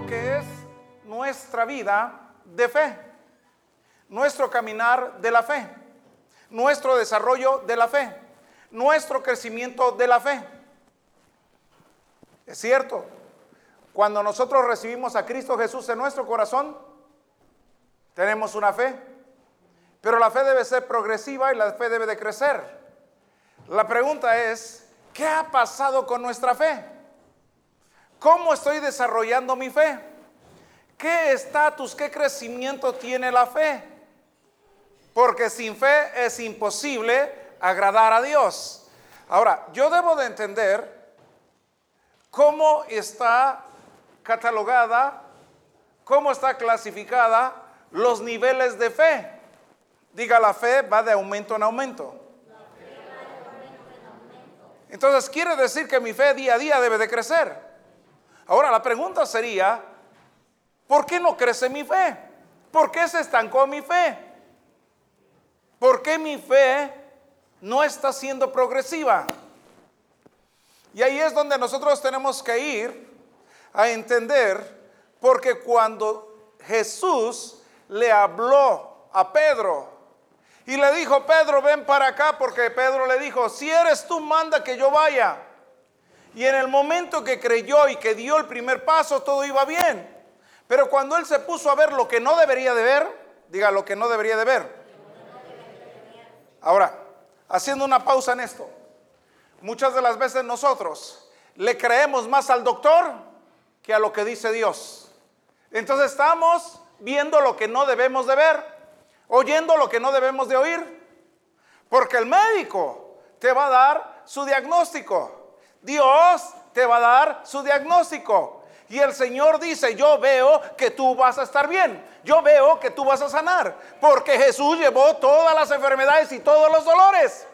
lo que es nuestra vida de fe, nuestro caminar de la fe, nuestro desarrollo de la fe, nuestro crecimiento de la fe. Es cierto, cuando nosotros recibimos a Cristo Jesús en nuestro corazón, tenemos una fe, pero la fe debe ser progresiva y la fe debe de crecer. La pregunta es, ¿qué ha pasado con nuestra fe? ¿Cómo estoy desarrollando mi fe? ¿Qué estatus, qué crecimiento tiene la fe? Porque sin fe es imposible agradar a Dios. Ahora, yo debo de entender cómo está catalogada, cómo está clasificada los niveles de fe. Diga, la fe va de aumento en aumento. Entonces quiere decir que mi fe día a día debe de crecer. Ahora la pregunta sería, ¿por qué no crece mi fe? ¿Por qué se estancó mi fe? ¿Por qué mi fe no está siendo progresiva? Y ahí es donde nosotros tenemos que ir a entender, porque cuando Jesús le habló a Pedro y le dijo, Pedro, ven para acá, porque Pedro le dijo, si eres tú, manda que yo vaya. Y en el momento que creyó y que dio el primer paso, todo iba bien. Pero cuando él se puso a ver lo que no debería de ver, diga lo que no debería de ver. Ahora, haciendo una pausa en esto. Muchas de las veces nosotros le creemos más al doctor que a lo que dice Dios. Entonces estamos viendo lo que no debemos de ver, oyendo lo que no debemos de oír, porque el médico te va a dar su diagnóstico, Dios te va a dar su diagnóstico. Y el Señor dice, yo veo que tú vas a estar bien, yo veo que tú vas a sanar, porque Jesús llevó todas las enfermedades y todos los dolores.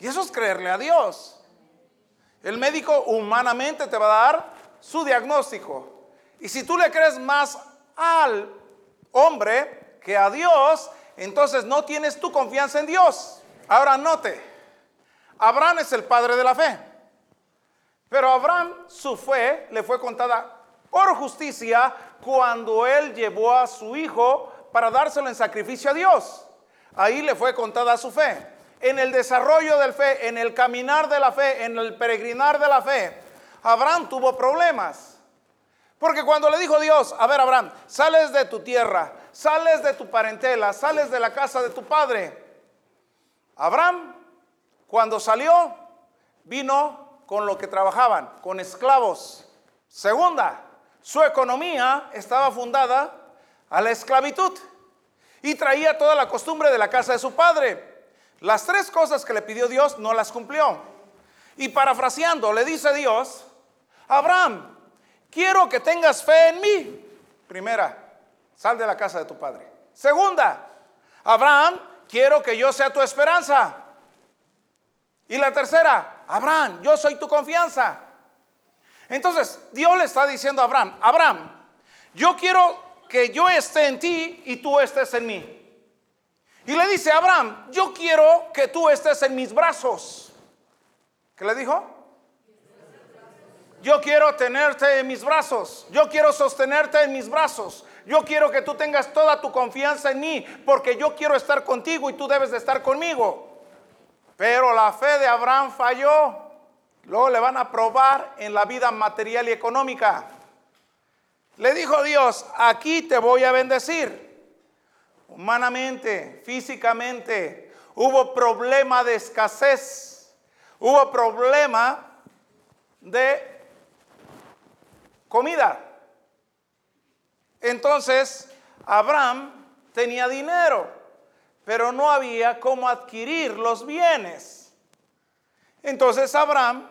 Y eso es creerle a Dios. El médico humanamente te va a dar su diagnóstico. Y si tú le crees más al hombre que a Dios, entonces no tienes tu confianza en Dios. Ahora note, Abraham es el padre de la fe. Pero Abraham, su fe le fue contada por justicia cuando él llevó a su hijo para dárselo en sacrificio a Dios. Ahí le fue contada su fe en el desarrollo del fe, en el caminar de la fe, en el peregrinar de la fe, Abraham tuvo problemas. Porque cuando le dijo Dios, a ver Abraham, sales de tu tierra, sales de tu parentela, sales de la casa de tu padre. Abraham, cuando salió, vino con lo que trabajaban, con esclavos. Segunda, su economía estaba fundada a la esclavitud y traía toda la costumbre de la casa de su padre. Las tres cosas que le pidió Dios no las cumplió. Y parafraseando, le dice Dios, Abraham, quiero que tengas fe en mí. Primera, sal de la casa de tu padre. Segunda, Abraham, quiero que yo sea tu esperanza. Y la tercera, Abraham, yo soy tu confianza. Entonces, Dios le está diciendo a Abraham, Abraham, yo quiero que yo esté en ti y tú estés en mí. Y le dice Abraham, yo quiero que tú estés en mis brazos. ¿Qué le dijo? Yo quiero tenerte en mis brazos. Yo quiero sostenerte en mis brazos. Yo quiero que tú tengas toda tu confianza en mí, porque yo quiero estar contigo y tú debes de estar conmigo. Pero la fe de Abraham falló. Luego le van a probar en la vida material y económica. Le dijo Dios, aquí te voy a bendecir humanamente, físicamente. Hubo problema de escasez. Hubo problema de comida. Entonces, Abraham tenía dinero, pero no había cómo adquirir los bienes. Entonces Abraham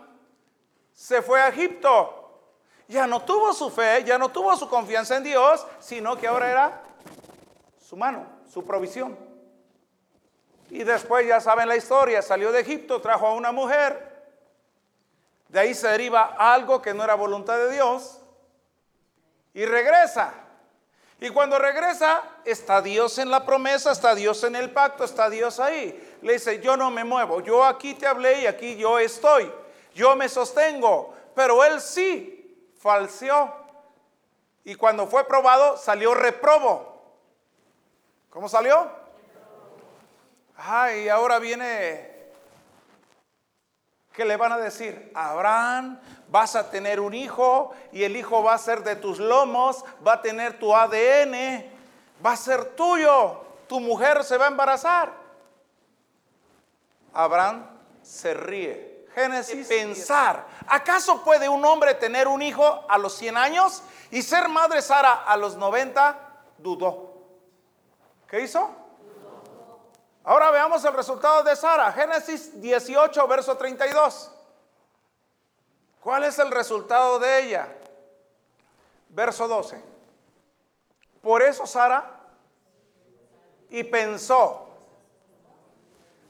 se fue a Egipto. Ya no tuvo su fe, ya no tuvo su confianza en Dios, sino que ahora era su mano, su provisión. Y después ya saben la historia, salió de Egipto, trajo a una mujer, de ahí se deriva algo que no era voluntad de Dios, y regresa. Y cuando regresa, está Dios en la promesa, está Dios en el pacto, está Dios ahí. Le dice, yo no me muevo, yo aquí te hablé y aquí yo estoy, yo me sostengo, pero él sí falseó Y cuando fue probado, salió reprobo. ¿Cómo salió? Ay, y ahora viene ¿Qué le van a decir? Abraham, vas a tener un hijo y el hijo va a ser de tus lomos, va a tener tu ADN, va a ser tuyo, tu mujer se va a embarazar. Abraham se ríe. Génesis, pensar, ¿acaso puede un hombre tener un hijo a los 100 años y ser madre Sara a los 90? Dudó. ¿Qué hizo? Ahora veamos el resultado de Sara. Génesis 18, verso 32. ¿Cuál es el resultado de ella? Verso 12. Por eso Sara y pensó.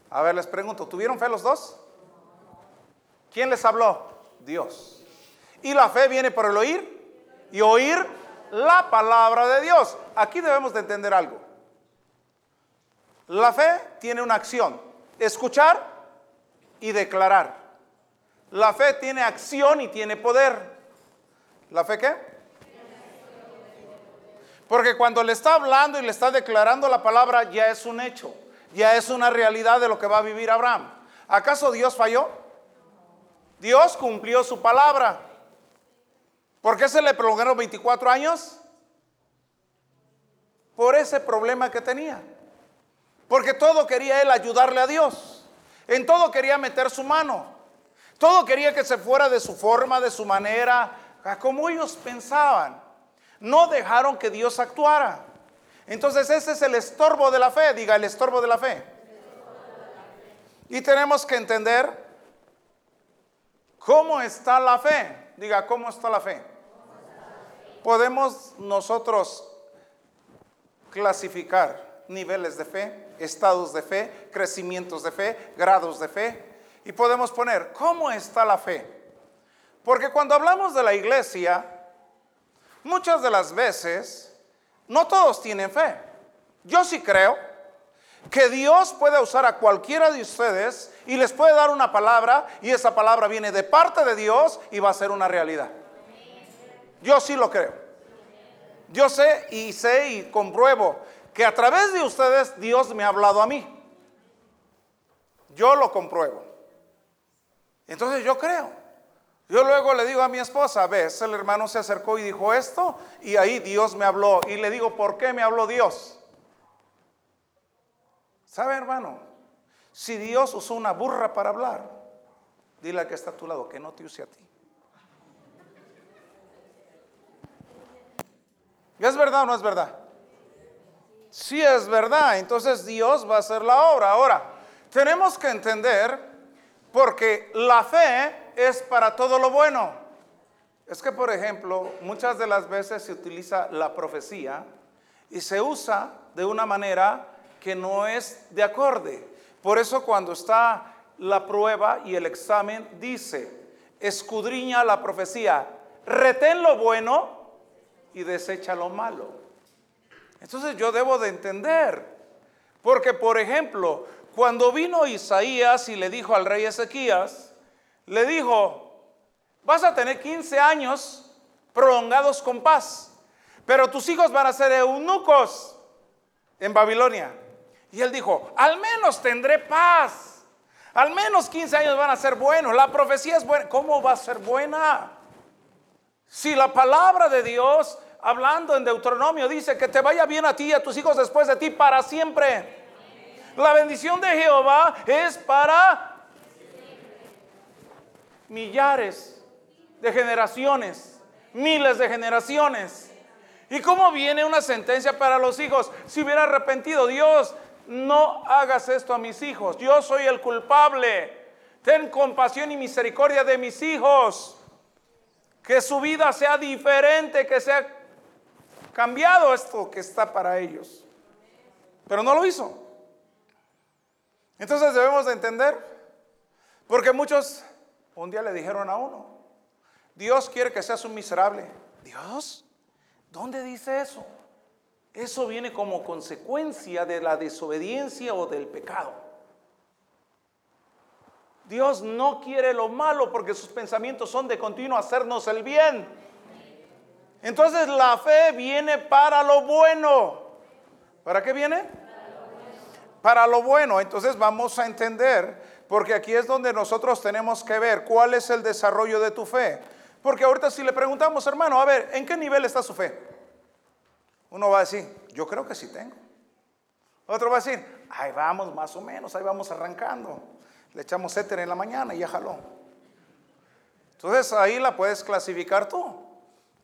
A ver, les pregunto, ¿tuvieron fe los dos? ¿Quién les habló? Dios. Y la fe viene por el oír y oír la palabra de Dios. Aquí debemos de entender algo. La fe tiene una acción, escuchar y declarar. La fe tiene acción y tiene poder. ¿La fe qué? Porque cuando le está hablando y le está declarando la palabra, ya es un hecho, ya es una realidad de lo que va a vivir Abraham. ¿Acaso Dios falló? Dios cumplió su palabra. ¿Por qué se le prolongaron 24 años? Por ese problema que tenía. Porque todo quería él ayudarle a Dios. En todo quería meter su mano. Todo quería que se fuera de su forma, de su manera, como ellos pensaban. No dejaron que Dios actuara. Entonces ese es el estorbo de la fe, diga el estorbo de la fe. Y tenemos que entender cómo está la fe. Diga, ¿cómo está la fe? Podemos nosotros clasificar niveles de fe, estados de fe, crecimientos de fe, grados de fe. Y podemos poner, ¿cómo está la fe? Porque cuando hablamos de la iglesia, muchas de las veces, no todos tienen fe. Yo sí creo que Dios puede usar a cualquiera de ustedes y les puede dar una palabra y esa palabra viene de parte de Dios y va a ser una realidad. Yo sí lo creo. Yo sé y sé y compruebo que a través de ustedes Dios me ha hablado a mí. Yo lo compruebo. Entonces yo creo. Yo luego le digo a mi esposa, ves, el hermano se acercó y dijo esto, y ahí Dios me habló. Y le digo, ¿por qué me habló Dios? ¿Sabe, hermano? Si Dios usó una burra para hablar, dile a que está a tu lado, que no te use a ti. ¿Es verdad o no es verdad? Si es verdad, entonces Dios va a hacer la obra. Ahora, tenemos que entender, porque la fe es para todo lo bueno. Es que, por ejemplo, muchas de las veces se utiliza la profecía y se usa de una manera que no es de acorde. Por eso cuando está la prueba y el examen dice, escudriña la profecía, retén lo bueno y desecha lo malo. Entonces yo debo de entender, porque por ejemplo, cuando vino Isaías y le dijo al rey Ezequías, le dijo, vas a tener 15 años prolongados con paz, pero tus hijos van a ser eunucos en Babilonia. Y él dijo, al menos tendré paz, al menos 15 años van a ser buenos, la profecía es buena, ¿cómo va a ser buena? Si la palabra de Dios hablando en Deuteronomio, dice que te vaya bien a ti y a tus hijos después de ti para siempre. La bendición de Jehová es para millares de generaciones, miles de generaciones. ¿Y cómo viene una sentencia para los hijos? Si hubiera arrepentido, Dios, no hagas esto a mis hijos. Yo soy el culpable. Ten compasión y misericordia de mis hijos. Que su vida sea diferente, que sea cambiado esto que está para ellos. Pero no lo hizo. Entonces debemos de entender, porque muchos un día le dijeron a uno, Dios quiere que seas un miserable. Dios, ¿dónde dice eso? Eso viene como consecuencia de la desobediencia o del pecado. Dios no quiere lo malo porque sus pensamientos son de continuo hacernos el bien. Entonces la fe viene para lo bueno. ¿Para qué viene? Para lo bueno. Entonces vamos a entender, porque aquí es donde nosotros tenemos que ver cuál es el desarrollo de tu fe. Porque ahorita si le preguntamos, hermano, a ver, ¿en qué nivel está su fe? Uno va a decir, yo creo que sí tengo. Otro va a decir, ahí vamos más o menos, ahí vamos arrancando. Le echamos éter en la mañana y ya jaló. Entonces ahí la puedes clasificar tú.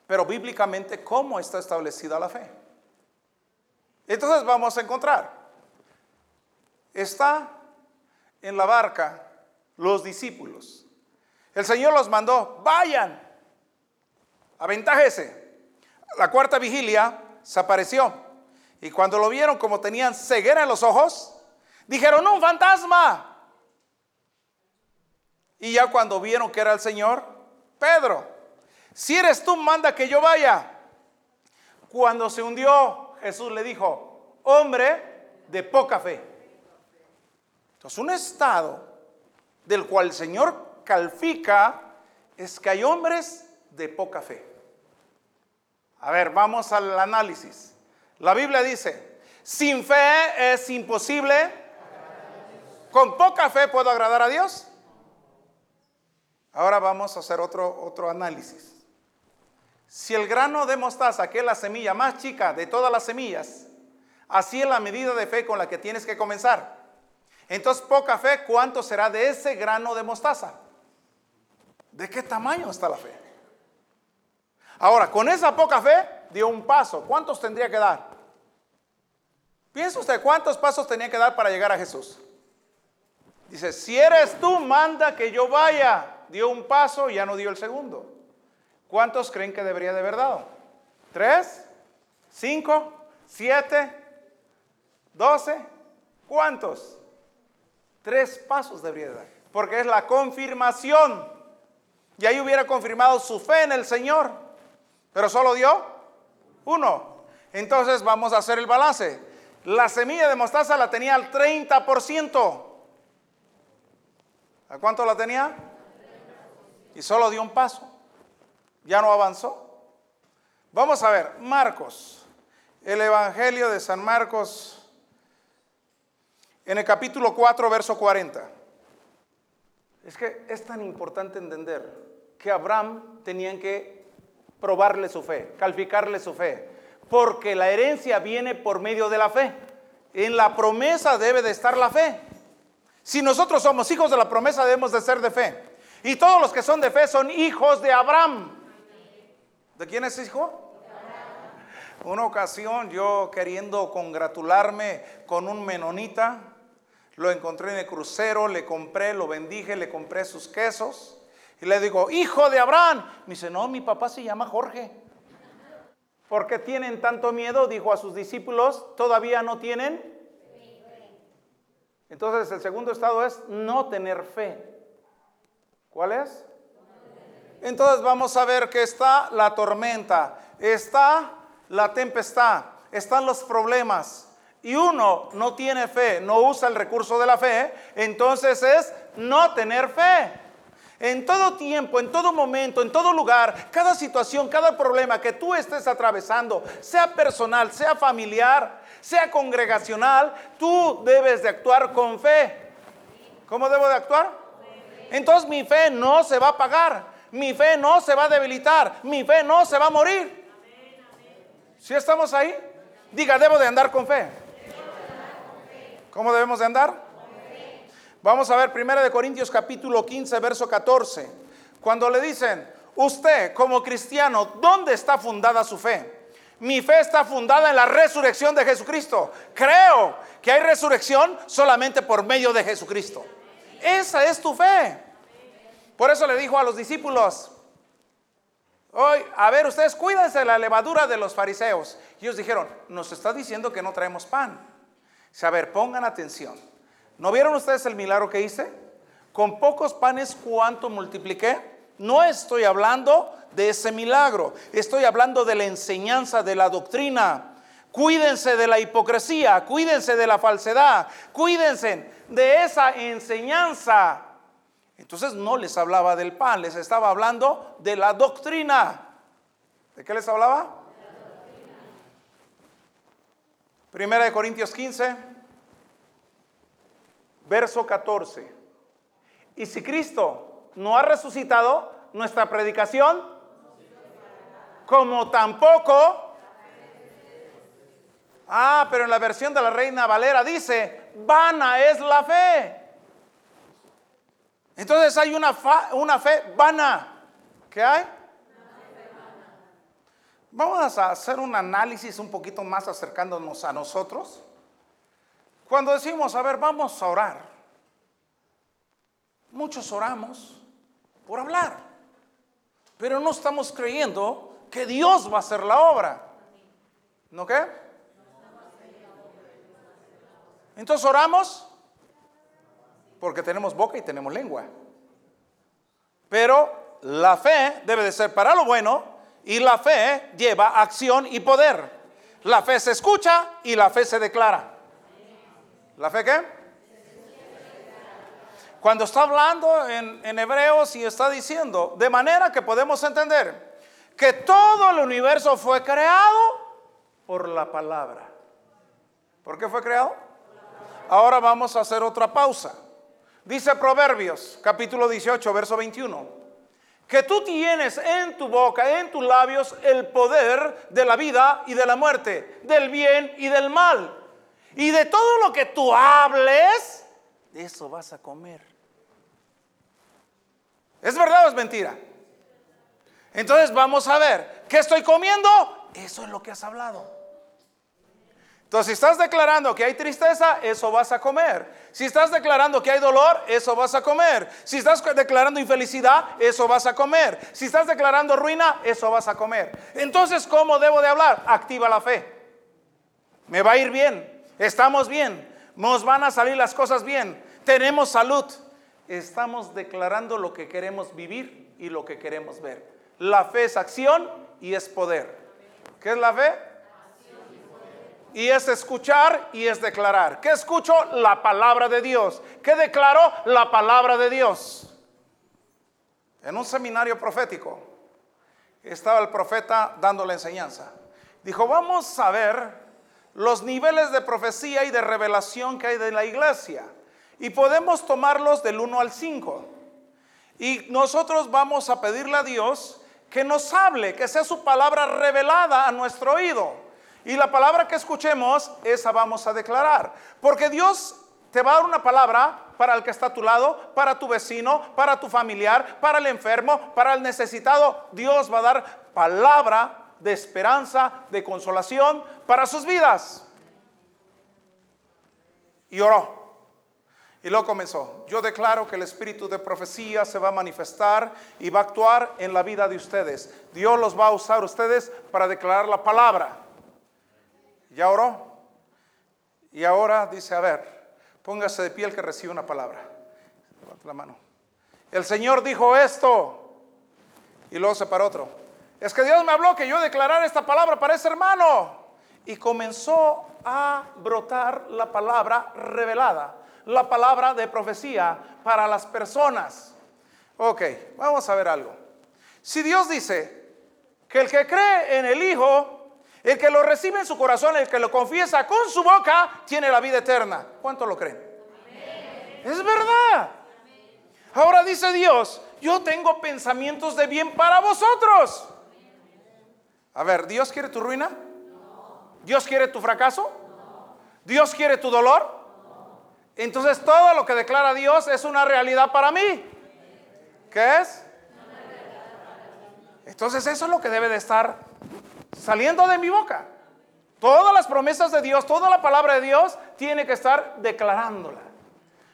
Pero bíblicamente, ¿cómo está establecida la fe? Entonces vamos a encontrar. Está en la barca los discípulos. El Señor los mandó, vayan, aventájese. La cuarta vigilia se apareció. Y cuando lo vieron como tenían ceguera en los ojos, dijeron, un fantasma. Y ya cuando vieron que era el Señor, Pedro, si eres tú, manda que yo vaya. Cuando se hundió, Jesús le dijo, hombre de poca fe. Entonces, un estado del cual el Señor califica es que hay hombres de poca fe. A ver, vamos al análisis. La Biblia dice, sin fe es imposible. Con poca fe puedo agradar a Dios. Ahora vamos a hacer otro, otro análisis. Si el grano de mostaza, que es la semilla más chica de todas las semillas, así es la medida de fe con la que tienes que comenzar. Entonces, poca fe, ¿cuánto será de ese grano de mostaza? ¿De qué tamaño está la fe? Ahora, con esa poca fe, dio un paso. ¿Cuántos tendría que dar? Piensa usted, ¿cuántos pasos tenía que dar para llegar a Jesús? Dice, si eres tú, manda que yo vaya. Dio un paso y ya no dio el segundo. ¿Cuántos creen que debería de haber dado? ¿Tres? ¿Cinco? ¿Siete? ¿Doce? ¿Cuántos? Tres pasos debería de dar. Porque es la confirmación. Y ahí hubiera confirmado su fe en el Señor. Pero solo dio uno. Entonces vamos a hacer el balance. La semilla de mostaza la tenía al 30%. ¿A cuánto la tenía? Y solo dio un paso. Ya no avanzó. Vamos a ver, Marcos, el Evangelio de San Marcos, en el capítulo 4, verso 40. Es que es tan importante entender que Abraham tenían que probarle su fe, calificarle su fe, porque la herencia viene por medio de la fe. En la promesa debe de estar la fe. Si nosotros somos hijos de la promesa, debemos de ser de fe. Y todos los que son de fe son hijos de Abraham. ¿De quién es hijo? Una ocasión yo queriendo congratularme con un menonita, lo encontré en el crucero, le compré, lo bendije, le compré sus quesos y le digo, hijo de Abraham. Me dice, no, mi papá se llama Jorge. ¿Por qué tienen tanto miedo? Dijo a sus discípulos, todavía no tienen. Entonces el segundo estado es no tener fe. ¿Cuál es? Entonces vamos a ver que está la tormenta, está la tempestad, están los problemas. Y uno no tiene fe, no usa el recurso de la fe, entonces es no tener fe. En todo tiempo, en todo momento, en todo lugar, cada situación, cada problema que tú estés atravesando, sea personal, sea familiar, sea congregacional, tú debes de actuar con fe. ¿Cómo debo de actuar? Entonces mi fe no se va a pagar mi fe no se va a debilitar, mi fe no se va a morir. Si estamos ahí, diga, debo de andar con fe. ¿Cómo debemos de andar? Vamos a ver 1 de Corintios capítulo 15, verso 14. Cuando le dicen, usted como cristiano, ¿dónde está fundada su fe? Mi fe está fundada en la resurrección de Jesucristo. Creo que hay resurrección solamente por medio de Jesucristo. Esa es tu fe. Por eso le dijo a los discípulos, hoy, a ver, ustedes cuídense de la levadura de los fariseos. Y ellos dijeron, nos está diciendo que no traemos pan. a ver, pongan atención. ¿No vieron ustedes el milagro que hice? Con pocos panes, ¿cuánto multipliqué? No estoy hablando de ese milagro, estoy hablando de la enseñanza, de la doctrina. Cuídense de la hipocresía, cuídense de la falsedad, cuídense de esa enseñanza. Entonces no les hablaba del pan, les estaba hablando de la doctrina. ¿De qué les hablaba? Primera de Corintios 15, verso 14. Y si Cristo no ha resucitado, nuestra predicación, como tampoco... Ah, pero en la versión de la Reina Valera dice, vana es la fe. Entonces hay una, una fe vana. ¿Qué hay? Vamos a hacer un análisis un poquito más acercándonos a nosotros. Cuando decimos, a ver, vamos a orar. Muchos oramos por hablar, pero no estamos creyendo que Dios va a hacer la obra. ¿No qué? Entonces oramos porque tenemos boca y tenemos lengua. Pero la fe debe de ser para lo bueno y la fe lleva acción y poder. La fe se escucha y la fe se declara. ¿La fe qué? Cuando está hablando en, en Hebreos y está diciendo, de manera que podemos entender que todo el universo fue creado por la palabra. ¿Por qué fue creado? Ahora vamos a hacer otra pausa. Dice Proverbios, capítulo 18, verso 21, que tú tienes en tu boca, en tus labios, el poder de la vida y de la muerte, del bien y del mal. Y de todo lo que tú hables, de eso vas a comer. ¿Es verdad o es mentira? Entonces vamos a ver, ¿qué estoy comiendo? Eso es lo que has hablado. Si estás declarando que hay tristeza, eso vas a comer. Si estás declarando que hay dolor, eso vas a comer. Si estás declarando infelicidad, eso vas a comer. Si estás declarando ruina, eso vas a comer. Entonces, ¿cómo debo de hablar? Activa la fe. Me va a ir bien. Estamos bien. Nos van a salir las cosas bien. Tenemos salud. Estamos declarando lo que queremos vivir y lo que queremos ver. La fe es acción y es poder. ¿Qué es la fe? Y es escuchar y es declarar. ¿Qué escucho? La palabra de Dios. ¿Qué declaro? La palabra de Dios. En un seminario profético estaba el profeta dando la enseñanza. Dijo, vamos a ver los niveles de profecía y de revelación que hay de la iglesia. Y podemos tomarlos del 1 al 5. Y nosotros vamos a pedirle a Dios que nos hable, que sea su palabra revelada a nuestro oído. Y la palabra que escuchemos, esa vamos a declarar. Porque Dios te va a dar una palabra para el que está a tu lado, para tu vecino, para tu familiar, para el enfermo, para el necesitado. Dios va a dar palabra de esperanza, de consolación para sus vidas. Y oró. Y luego comenzó. Yo declaro que el espíritu de profecía se va a manifestar y va a actuar en la vida de ustedes. Dios los va a usar ustedes para declarar la palabra. Ya oró. Y ahora dice, a ver, póngase de pie el que recibe una palabra. Levanta la mano. El Señor dijo esto. Y luego se paró otro. Es que Dios me habló que yo declarara esta palabra para ese hermano. Y comenzó a brotar la palabra revelada, la palabra de profecía para las personas. Ok, vamos a ver algo. Si Dios dice que el que cree en el Hijo el que lo recibe en su corazón, el que lo confiesa con su boca, tiene la vida eterna. ¿Cuánto lo creen? Es verdad. Ahora dice Dios, yo tengo pensamientos de bien para vosotros. A ver, ¿Dios quiere tu ruina? ¿Dios quiere tu fracaso? ¿Dios quiere tu dolor? Entonces todo lo que declara Dios es una realidad para mí. ¿Qué es? Entonces eso es lo que debe de estar saliendo de mi boca. Todas las promesas de Dios, toda la palabra de Dios tiene que estar declarándola.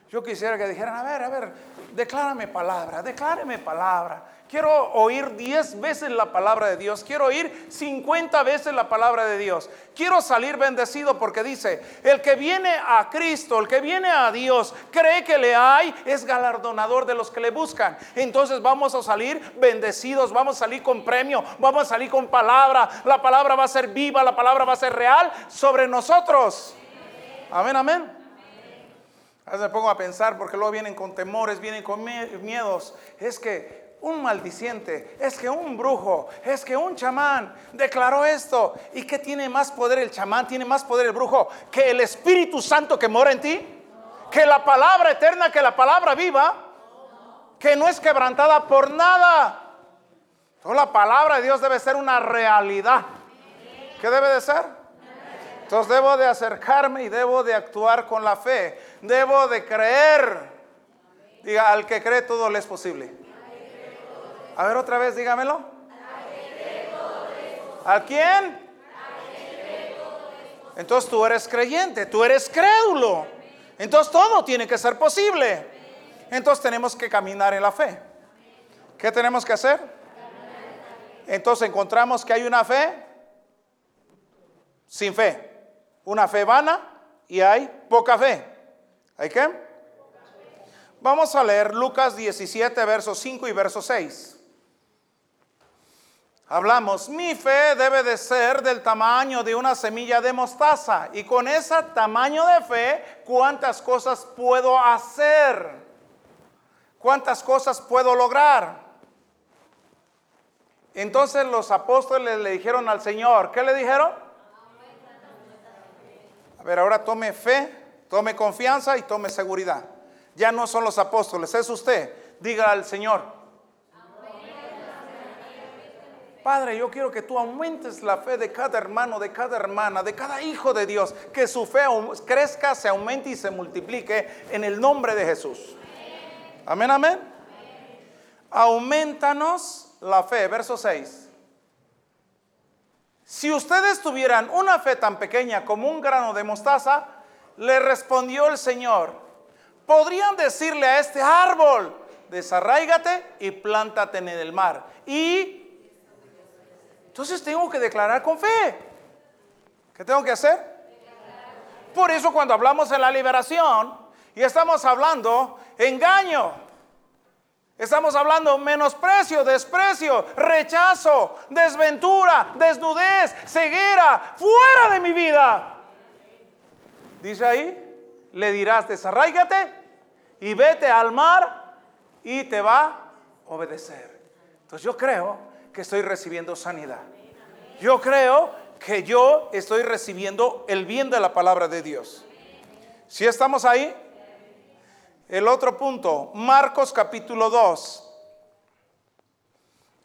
Yo quisiera que dijeran, a ver, a ver, declárame palabra, decláreme palabra. Quiero oír 10 veces la palabra de Dios. Quiero oír 50 veces la palabra de Dios. Quiero salir bendecido porque dice, el que viene a Cristo, el que viene a Dios, cree que le hay, es galardonador de los que le buscan. Entonces vamos a salir bendecidos, vamos a salir con premio, vamos a salir con palabra. La palabra va a ser viva, la palabra va a ser real sobre nosotros. Amén, amén. A veces me pongo a pensar porque luego vienen con temores, vienen con miedos. Es que un maldiciente, es que un brujo, es que un chamán declaró esto. ¿Y qué tiene más poder el chamán? ¿Tiene más poder el brujo que el Espíritu Santo que mora en ti? ¿Que la palabra eterna, que la palabra viva? Que no es quebrantada por nada. Toda la palabra de Dios debe ser una realidad. ¿Qué debe de ser? Entonces debo de acercarme y debo de actuar con la fe. Debo de creer. Diga, al que cree todo le es posible. A ver otra vez, dígamelo. ¿A quién? Entonces tú eres creyente, tú eres crédulo. Entonces todo tiene que ser posible. Entonces tenemos que caminar en la fe. ¿Qué tenemos que hacer? Entonces encontramos que hay una fe sin fe. Una fe vana y hay poca fe. ¿Hay qué? Vamos a leer Lucas 17, versos 5 y verso 6 hablamos, mi fe debe de ser del tamaño de una semilla de mostaza. Y con ese tamaño de fe, ¿cuántas cosas puedo hacer? ¿Cuántas cosas puedo lograr? Entonces los apóstoles le dijeron al Señor, ¿qué le dijeron? A ver, ahora tome fe, tome confianza y tome seguridad. Ya no son los apóstoles, es usted. Diga al Señor, Padre, yo quiero que tú aumentes la fe de cada hermano, de cada hermana, de cada hijo de Dios, que su fe crezca, se aumente y se multiplique en el nombre de Jesús. Amén, amén. Aumentanos la fe, verso 6. Si ustedes tuvieran una fe tan pequeña como un grano de mostaza, le respondió el Señor, podrían decirle a este árbol, desarraígate y plántate en el mar. Y entonces tengo que declarar con fe. ¿Qué tengo que hacer? Por eso cuando hablamos en la liberación y estamos hablando engaño, estamos hablando menosprecio, desprecio, rechazo, desventura, desnudez, ceguera, fuera de mi vida. Dice ahí, le dirás, desarraígate y vete al mar y te va a obedecer. Entonces yo creo que estoy recibiendo sanidad. Yo creo que yo estoy recibiendo el bien de la palabra de Dios. Si estamos ahí, el otro punto, Marcos capítulo 2.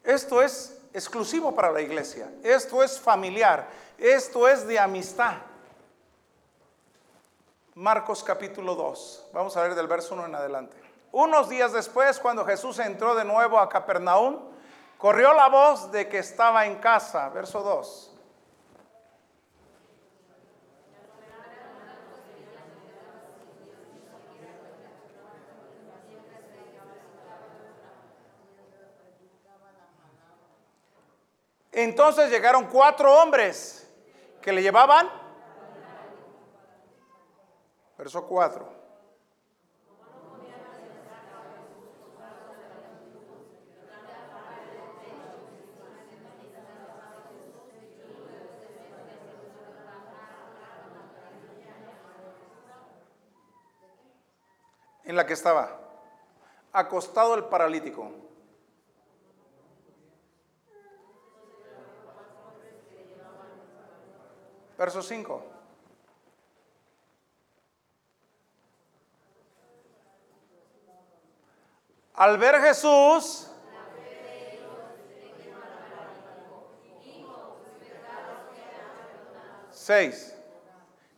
Esto es exclusivo para la iglesia, esto es familiar, esto es de amistad. Marcos capítulo 2, vamos a ver del verso 1 en adelante. Unos días después, cuando Jesús entró de nuevo a Capernaum, Corrió la voz de que estaba en casa, verso 2. Entonces llegaron cuatro hombres que le llevaban, verso 4. En la que estaba, acostado el paralítico. Verso 5. Al ver Jesús, seis.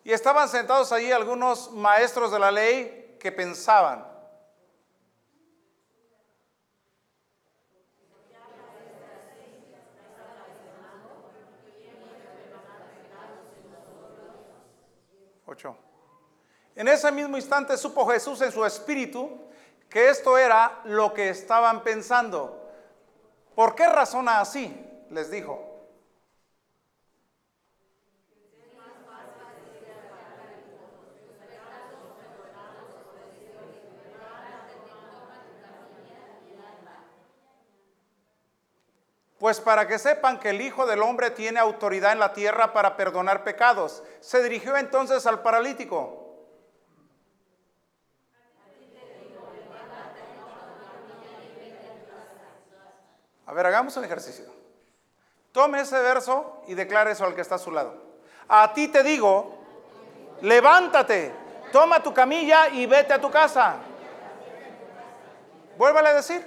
Y estaban sentados allí algunos maestros de la ley que pensaban. Ocho. En ese mismo instante supo Jesús en su espíritu que esto era lo que estaban pensando. ¿Por qué razona así? Les dijo. Pues para que sepan que el Hijo del Hombre tiene autoridad en la tierra para perdonar pecados. Se dirigió entonces al paralítico. A ver, hagamos un ejercicio. Tome ese verso y declare eso al que está a su lado. A ti te digo, levántate, toma tu camilla y vete a tu casa. Vuélvale a decir.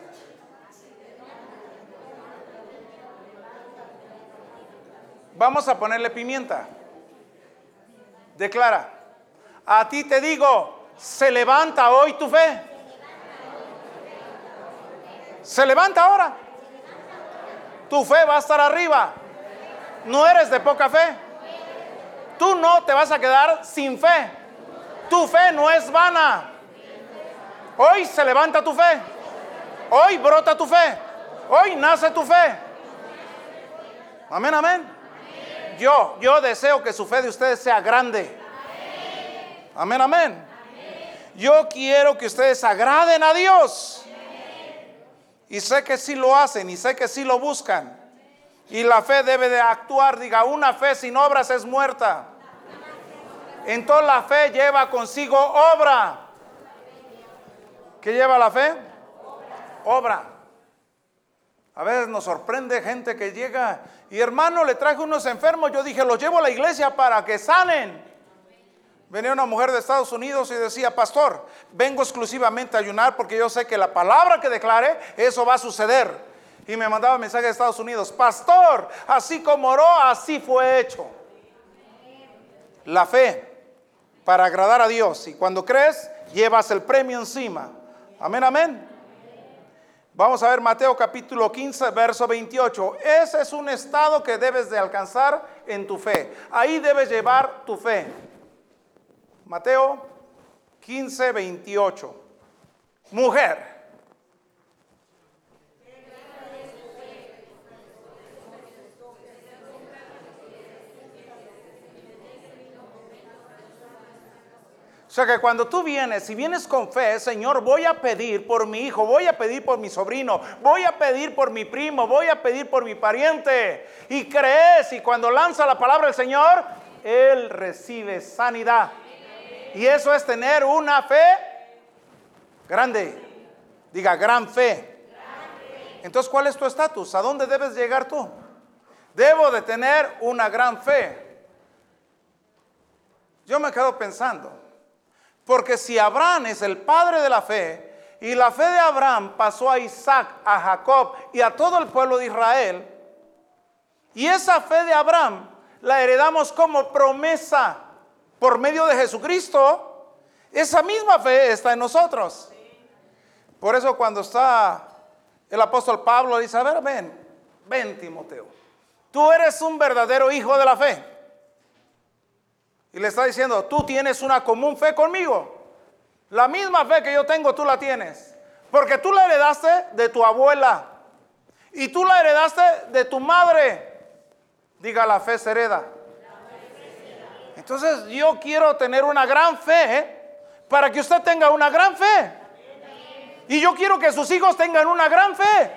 Vamos a ponerle pimienta. Declara, a ti te digo, se levanta hoy tu fe. Se levanta ahora. Tu fe va a estar arriba. No eres de poca fe. Tú no te vas a quedar sin fe. Tu fe no es vana. Hoy se levanta tu fe. Hoy brota tu fe. Hoy nace tu fe. Amén, amén. Yo, yo deseo que su fe de ustedes sea grande. Amén, amén. Yo quiero que ustedes agraden a Dios. Y sé que sí lo hacen y sé que sí lo buscan. Y la fe debe de actuar. Diga, una fe sin obras es muerta. Entonces la fe lleva consigo obra. ¿Qué lleva la fe? Obra. A veces nos sorprende gente que llega y hermano le traje unos enfermos. Yo dije, los llevo a la iglesia para que sanen. Venía una mujer de Estados Unidos y decía, pastor, vengo exclusivamente a ayunar porque yo sé que la palabra que declare, eso va a suceder. Y me mandaba mensaje de Estados Unidos, pastor, así como oró, así fue hecho. La fe para agradar a Dios. Y cuando crees, llevas el premio encima. Amén, amén. Vamos a ver Mateo capítulo 15, verso 28. Ese es un estado que debes de alcanzar en tu fe. Ahí debes llevar tu fe. Mateo 15, 28. Mujer. O sea que cuando tú vienes, si vienes con fe, Señor, voy a pedir por mi hijo, voy a pedir por mi sobrino, voy a pedir por mi primo, voy a pedir por mi pariente, y crees, y cuando lanza la palabra del Señor, Él recibe sanidad. Y eso es tener una fe grande. Diga, gran fe. Entonces, ¿cuál es tu estatus? ¿A dónde debes llegar tú? Debo de tener una gran fe. Yo me quedo pensando, porque si Abraham es el padre de la fe, y la fe de Abraham pasó a Isaac, a Jacob y a todo el pueblo de Israel, y esa fe de Abraham la heredamos como promesa por medio de Jesucristo, esa misma fe está en nosotros. Por eso cuando está el apóstol Pablo dice, a ver, ven, ven Timoteo, tú eres un verdadero hijo de la fe. Y le está diciendo, tú tienes una común fe conmigo. La misma fe que yo tengo, tú la tienes. Porque tú la heredaste de tu abuela. Y tú la heredaste de tu madre. Diga, la fe se hereda. Entonces yo quiero tener una gran fe para que usted tenga una gran fe. Y yo quiero que sus hijos tengan una gran fe.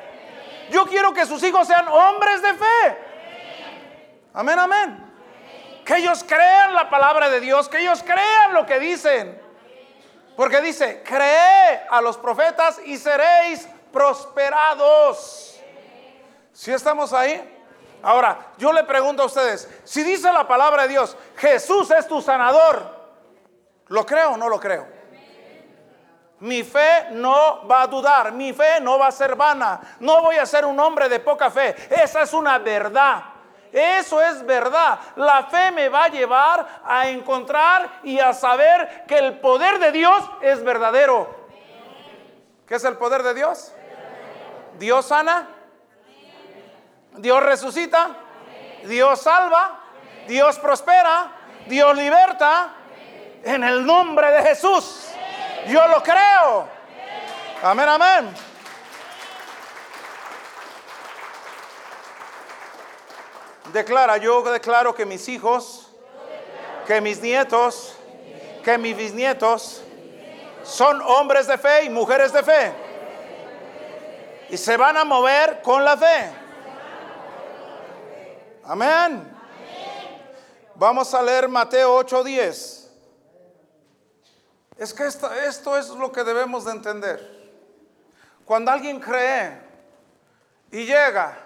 Yo quiero que sus hijos sean hombres de fe. Amén, amén. Que ellos crean la palabra de Dios, que ellos crean lo que dicen. Porque dice, cree a los profetas y seréis prosperados. Si estamos ahí? Ahora, yo le pregunto a ustedes, si dice la palabra de Dios, Jesús es tu sanador, ¿lo creo o no lo creo? Mi fe no va a dudar, mi fe no va a ser vana, no voy a ser un hombre de poca fe, esa es una verdad. Eso es verdad. La fe me va a llevar a encontrar y a saber que el poder de Dios es verdadero. ¿Qué es el poder de Dios? Dios sana, Dios resucita, Dios salva, Dios prospera, Dios liberta. En el nombre de Jesús. Yo lo creo. Amén, amén. Declara, yo declaro que mis hijos, que mis nietos, que mis bisnietos son hombres de fe y mujeres de fe. Y se van a mover con la fe. Amén. Vamos a leer Mateo 8:10. Es que esto, esto es lo que debemos de entender. Cuando alguien cree Y llega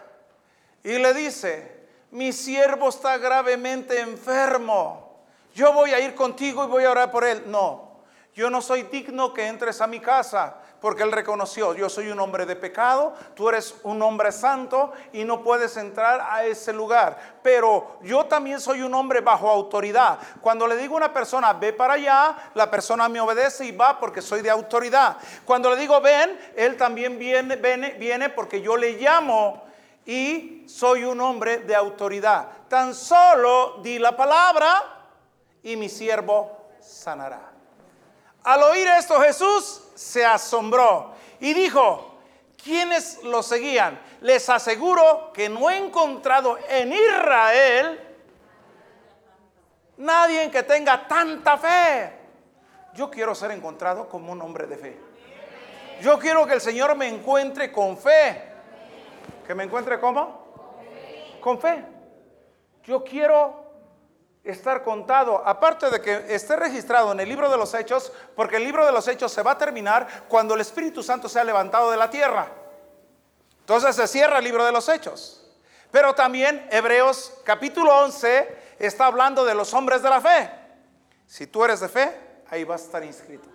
y le dice, mi siervo está gravemente enfermo. Yo voy a ir contigo y voy a orar por él. No, yo no soy digno que entres a mi casa porque él reconoció, yo soy un hombre de pecado, tú eres un hombre santo y no puedes entrar a ese lugar. Pero yo también soy un hombre bajo autoridad. Cuando le digo a una persona, ve para allá, la persona me obedece y va porque soy de autoridad. Cuando le digo, ven, él también viene, viene, viene porque yo le llamo y soy un hombre de autoridad. Tan solo di la palabra y mi siervo sanará. Al oír esto Jesús se asombró y dijo, ¿quiénes lo seguían? Les aseguro que no he encontrado en Israel nadie que tenga tanta fe. Yo quiero ser encontrado como un hombre de fe. Yo quiero que el Señor me encuentre con fe. ¿Que me encuentre cómo? Con fe. Yo quiero estar contado, aparte de que esté registrado en el libro de los hechos, porque el libro de los hechos se va a terminar cuando el Espíritu Santo sea levantado de la tierra. Entonces se cierra el libro de los hechos. Pero también Hebreos capítulo 11 está hablando de los hombres de la fe. Si tú eres de fe, ahí vas a estar inscrito.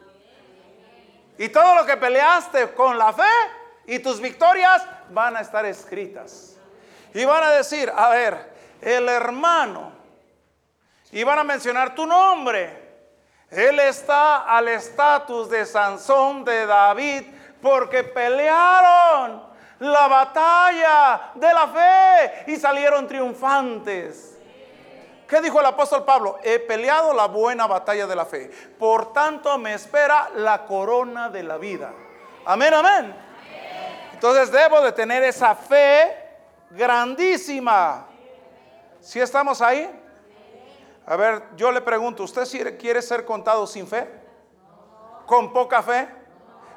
Y todo lo que peleaste con la fe y tus victorias van a estar escritas. Y van a decir, a ver, el hermano y van a mencionar tu nombre. Él está al estatus de Sansón, de David, porque pelearon la batalla de la fe y salieron triunfantes. ¿Qué dijo el apóstol Pablo? He peleado la buena batalla de la fe. Por tanto me espera la corona de la vida. Amén, amén. Entonces debo de tener esa fe grandísima. Si estamos ahí? A ver, yo le pregunto, ¿usted quiere ser contado sin fe? ¿Con poca fe?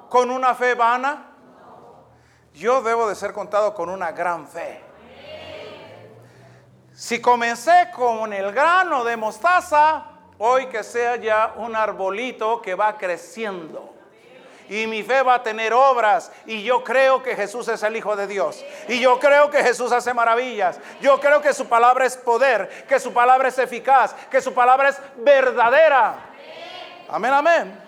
¿Con una fe vana? Yo debo de ser contado con una gran fe. Si comencé con el grano de mostaza, hoy que sea ya un arbolito que va creciendo y mi fe va a tener obras y yo creo que Jesús es el Hijo de Dios y yo creo que Jesús hace maravillas. Yo creo que su palabra es poder, que su palabra es eficaz, que su palabra es verdadera. Amén, amén.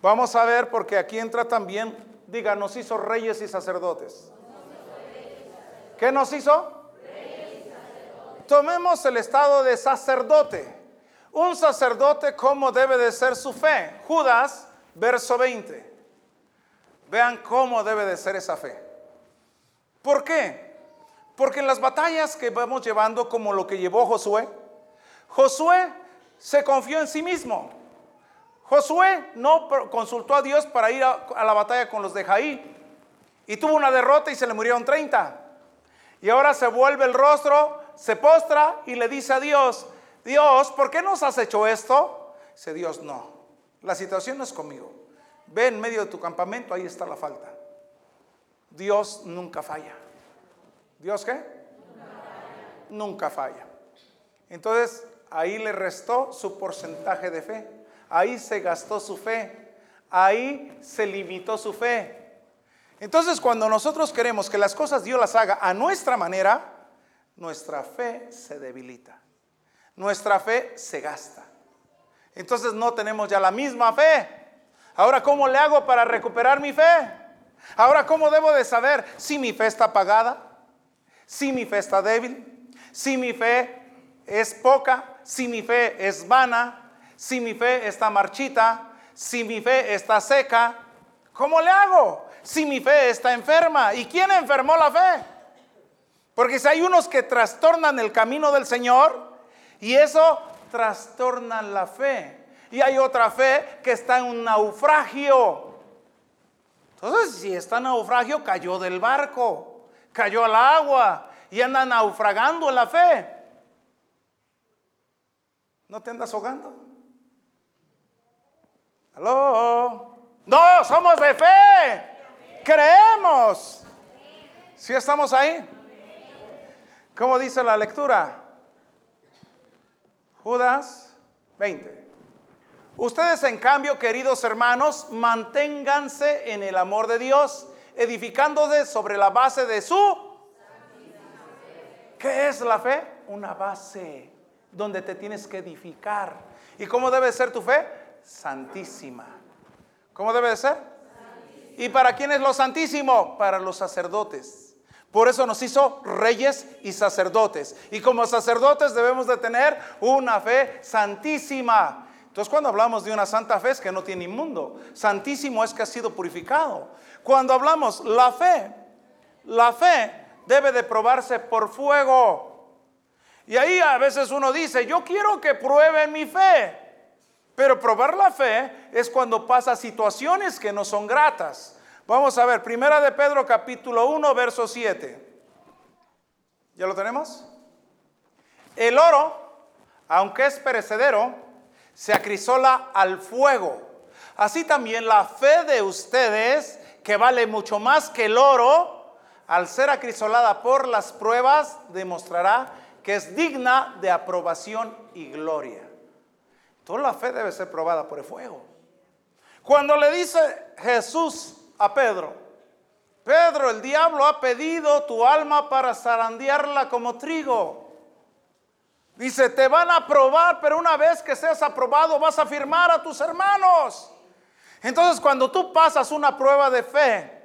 Vamos a ver porque aquí entra también, diga, nos hizo reyes y sacerdotes. ¿Qué nos hizo? Tomemos el estado de sacerdote. Un sacerdote, ¿cómo debe de ser su fe? Judas verso 20. Vean cómo debe de ser esa fe. ¿Por qué? Porque en las batallas que vamos llevando, como lo que llevó Josué, Josué se confió en sí mismo. Josué no consultó a Dios para ir a, la batalla con los de Jaí. Y tuvo una derrota y se le murieron 30. Y ahora se vuelve el rostro, se postra y le dice a Dios, Dios, ¿por qué nos has hecho esto? Dice Dios, no. La situación no es conmigo. Ve en medio de tu campamento, ahí está la falta. Dios nunca falla. ¿Dios qué? Nunca falla. Entonces, ahí le restó su porcentaje de fe. Ahí se gastó su fe. Ahí se limitó su fe. Entonces, cuando nosotros queremos que las cosas Dios las haga a nuestra manera, nuestra fe se debilita. Nuestra fe se gasta entonces no tenemos ya la misma fe. Ahora, ¿cómo le hago para recuperar mi fe? Ahora, ¿cómo debo de saber si mi fe está apagada? Si mi fe está débil? Si mi fe es poca? Si mi fe es vana? Si mi fe está marchita? Si mi fe está seca? ¿Cómo le hago? Si mi fe está enferma. ¿Y quién enfermó la fe? Porque si hay unos que trastornan el camino del Señor y eso trastornan la fe. Y hay otra fe que está en un naufragio. Entonces, si está en naufragio, cayó del barco, cayó al agua y anda naufragando en la fe. ¿No te andas ahogando? ¿Aló? No, somos de fe. Creemos. Si estamos ahí? ¿Cómo dice la lectura? Judas 20. Ustedes en cambio, queridos hermanos, manténganse en el amor de Dios, edificándose sobre la base de su... ¿Qué es la fe? Una base donde te tienes que edificar. ¿Y cómo debe ser tu fe? Santísima. ¿Cómo debe de ser? ¿Y para quién es lo santísimo? Para los sacerdotes. Por eso nos hizo reyes y sacerdotes. Y como sacerdotes debemos de tener una fe santísima. Entonces cuando hablamos de una santa fe es que no tiene inmundo. Santísimo es que ha sido purificado. Cuando hablamos la fe, la fe debe de probarse por fuego. Y ahí a veces uno dice, yo quiero que prueben mi fe. Pero probar la fe es cuando pasa situaciones que no son gratas. Vamos a ver, Primera de Pedro capítulo 1, verso 7. ¿Ya lo tenemos? El oro, aunque es perecedero, se acrisola al fuego. Así también la fe de ustedes, que vale mucho más que el oro, al ser acrisolada por las pruebas, demostrará que es digna de aprobación y gloria. Toda la fe debe ser probada por el fuego. Cuando le dice Jesús a Pedro, Pedro, el diablo ha pedido tu alma para zarandearla como trigo. Dice, te van a probar, pero una vez que seas aprobado vas a firmar a tus hermanos. Entonces cuando tú pasas una prueba de fe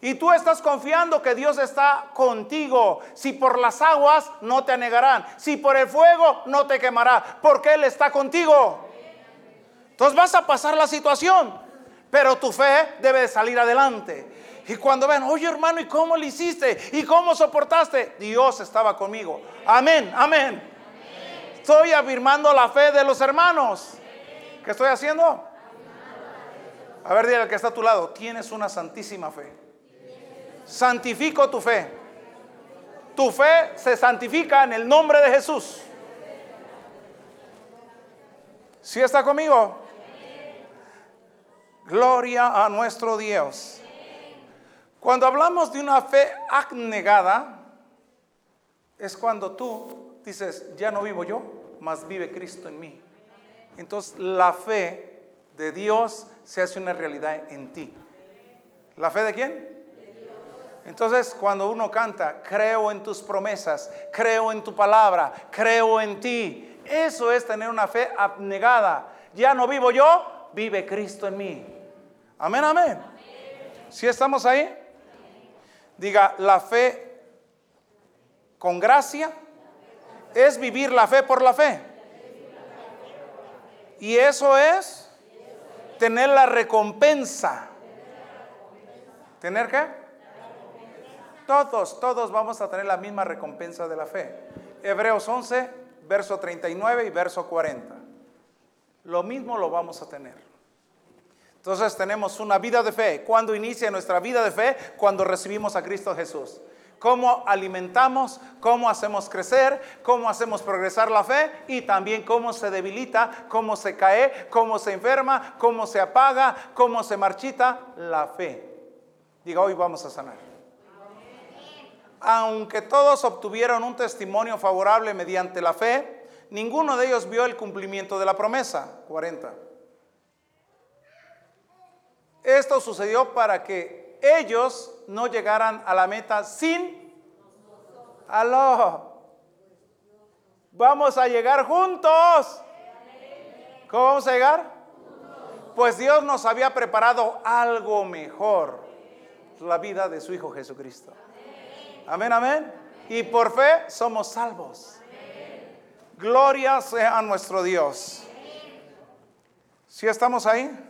y tú estás confiando que Dios está contigo, si por las aguas no te anegarán, si por el fuego no te quemará, porque Él está contigo. Entonces vas a pasar la situación. Pero tu fe debe de salir adelante. Y cuando ven, oye hermano, ¿y cómo lo hiciste? ¿Y cómo soportaste? Dios estaba conmigo. Amén, amén. Estoy afirmando la fe de los hermanos. ¿Qué estoy haciendo? A ver, dile al que está a tu lado, tienes una santísima fe. Santifico tu fe. Tu fe se santifica en el nombre de Jesús. ¿Sí está conmigo? Gloria a nuestro Dios. Cuando hablamos de una fe abnegada, es cuando tú dices, ya no vivo yo, mas vive Cristo en mí. Entonces la fe de Dios se hace una realidad en ti. ¿La fe de quién? Entonces, cuando uno canta, creo en tus promesas, creo en tu palabra, creo en ti, eso es tener una fe abnegada. Ya no vivo yo, vive Cristo en mí. Amén, amén. Si estamos ahí? Diga, la fe con gracia es vivir la fe por la fe. Y eso es tener la recompensa. ¿Tener qué? Todos, todos vamos a tener la misma recompensa de la fe. Hebreos 11, verso 39 y verso 40. Lo mismo lo vamos a tener. Entonces tenemos una vida de fe. ¿Cuándo inicia nuestra vida de fe? Cuando recibimos a Cristo Jesús. ¿Cómo alimentamos? ¿Cómo hacemos crecer? ¿Cómo hacemos progresar la fe? Y también cómo se debilita, cómo se cae, cómo se enferma, cómo se apaga, cómo se marchita la fe. Diga, hoy vamos a sanar. Aunque todos obtuvieron un testimonio favorable mediante la fe, ninguno de ellos vio el cumplimiento de la promesa. 40. Esto sucedió para que ellos no llegaran a la meta sin... Aló. Vamos a llegar juntos. ¿Cómo vamos a llegar? Pues Dios nos había preparado algo mejor. La vida de su Hijo Jesucristo. Amén, amén. Y por fe somos salvos. Gloria sea a nuestro Dios. ¿Si estamos ahí?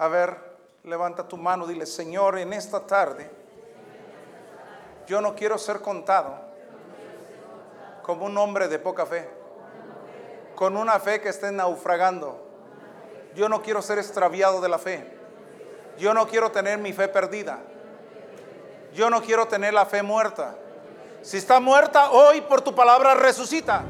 A ver, levanta tu mano, dile, Señor, en esta tarde yo no quiero ser contado como un hombre de poca fe, con una fe que esté naufragando. Yo no quiero ser extraviado de la fe. Yo no quiero tener mi fe perdida. Yo no quiero tener la fe muerta. Si está muerta, hoy por tu palabra resucita.